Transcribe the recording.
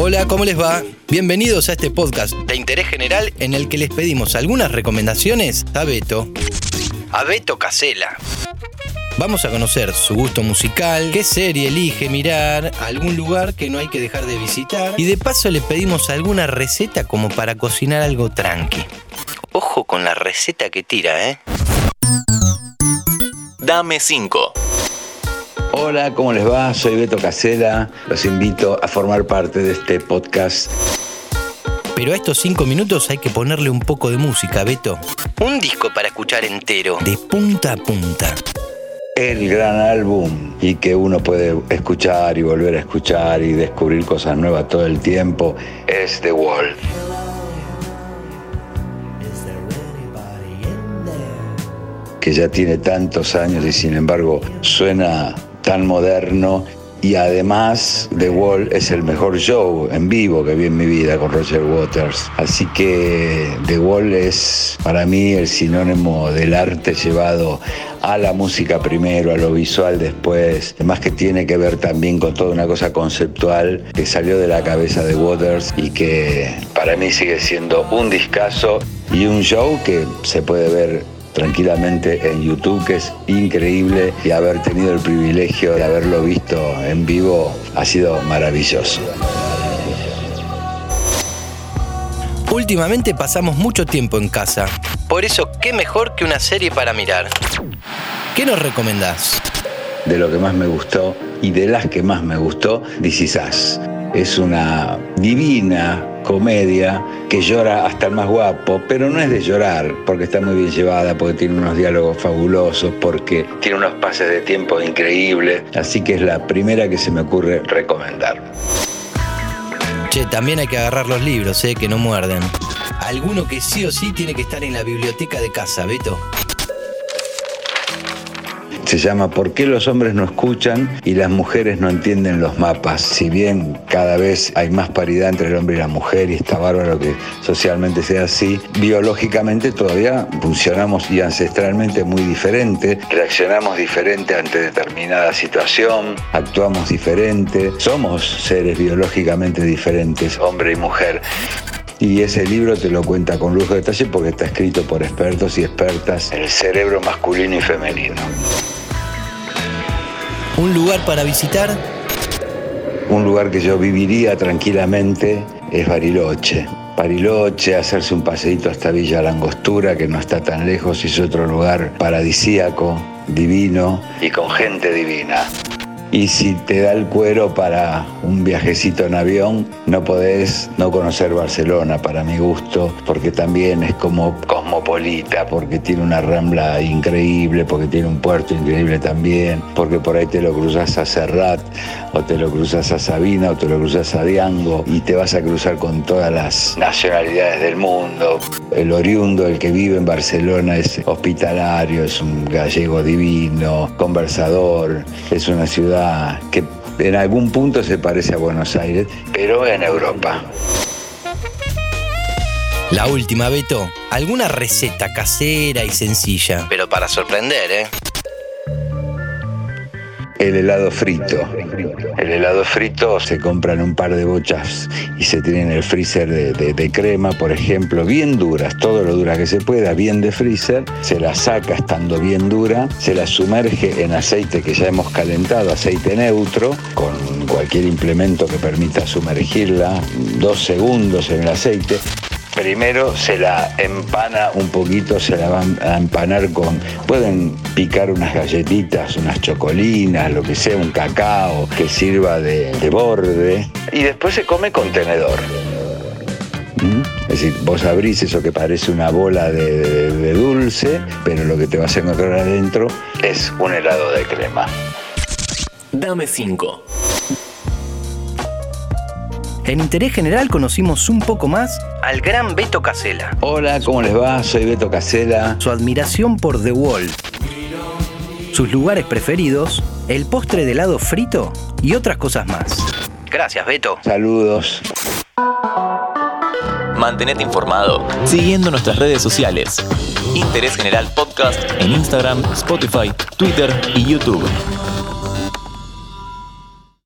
Hola, ¿cómo les va? Bienvenidos a este podcast de interés general en el que les pedimos algunas recomendaciones a Beto. A Beto Casela. Vamos a conocer su gusto musical, qué serie elige mirar, algún lugar que no hay que dejar de visitar y de paso le pedimos alguna receta como para cocinar algo tranqui. Ojo con la receta que tira, ¿eh? Dame 5. Hola, ¿cómo les va? Soy Beto Casela. Los invito a formar parte de este podcast. Pero a estos cinco minutos hay que ponerle un poco de música, Beto. Un disco para escuchar entero, de punta a punta. El gran álbum y que uno puede escuchar y volver a escuchar y descubrir cosas nuevas todo el tiempo es The Wall. Que ya tiene tantos años y sin embargo suena tan moderno y además The Wall es el mejor show en vivo que vi en mi vida con Roger Waters. Así que The Wall es para mí el sinónimo del arte llevado a la música primero, a lo visual después. Además que tiene que ver también con toda una cosa conceptual que salió de la cabeza de Waters y que para mí sigue siendo un discazo y un show que se puede ver tranquilamente en YouTube, que es increíble y haber tenido el privilegio de haberlo visto en vivo ha sido maravilloso. Últimamente pasamos mucho tiempo en casa, por eso qué mejor que una serie para mirar. ¿Qué nos recomendás? De lo que más me gustó y de las que más me gustó, This Is Us. Es una divina comedia que llora hasta el más guapo, pero no es de llorar, porque está muy bien llevada, porque tiene unos diálogos fabulosos, porque tiene unos pases de tiempo increíbles, así que es la primera que se me ocurre recomendar. Che, también hay que agarrar los libros, eh, que no muerden. Alguno que sí o sí tiene que estar en la biblioteca de casa, Beto. Se llama ¿Por qué los hombres no escuchan y las mujeres no entienden los mapas? Si bien cada vez hay más paridad entre el hombre y la mujer y está bárbaro que socialmente sea así, biológicamente todavía funcionamos y ancestralmente muy diferente, reaccionamos diferente ante determinada situación, actuamos diferente, somos seres biológicamente diferentes, hombre y mujer. Y ese libro te lo cuenta con lujo de detalle porque está escrito por expertos y expertas en el cerebro masculino y femenino. ¿Un lugar para visitar? Un lugar que yo viviría tranquilamente es Bariloche. Bariloche, hacerse un paseíto hasta Villa Langostura, que no está tan lejos, es otro lugar paradisíaco, divino y con gente divina. Y si te da el cuero para un viajecito en avión, no podés no conocer Barcelona, para mi gusto, porque también es como cosmopolita, porque tiene una rambla increíble, porque tiene un puerto increíble también, porque por ahí te lo cruzas a Serrat, o te lo cruzas a Sabina, o te lo cruzas a Diango, y te vas a cruzar con todas las nacionalidades del mundo. El oriundo, el que vive en Barcelona, es hospitalario, es un gallego divino, conversador, es una ciudad que en algún punto se parece a Buenos Aires, pero en Europa. La última, Beto. ¿Alguna receta casera y sencilla? Pero para sorprender, ¿eh? El helado frito. El helado frito se compran un par de bochas y se tiene en el freezer de, de, de, crema, por ejemplo, bien duras, todo lo dura que se pueda, bien de freezer. Se la saca estando bien dura, se la sumerge en aceite que ya hemos calentado, aceite neutro, con cualquier implemento que permita sumergirla, dos segundos en el aceite. Primero se la empana un poquito, se la van a empanar con. Pueden picar unas galletitas, unas chocolinas, lo que sea, un cacao que sirva de, de borde. Y después se come con tenedor. ¿Mm? Es decir, vos abrís eso que parece una bola de, de, de dulce, pero lo que te vas a encontrar adentro es un helado de crema. Dame 5. En Interés General conocimos un poco más al gran Beto Casela. Hola, ¿cómo les va? Soy Beto Casela. Su admiración por The Wall. Sus lugares preferidos, el postre de helado frito y otras cosas más. Gracias, Beto. Saludos. Mantenete informado siguiendo nuestras redes sociales. Interés General Podcast en Instagram, Spotify, Twitter y YouTube.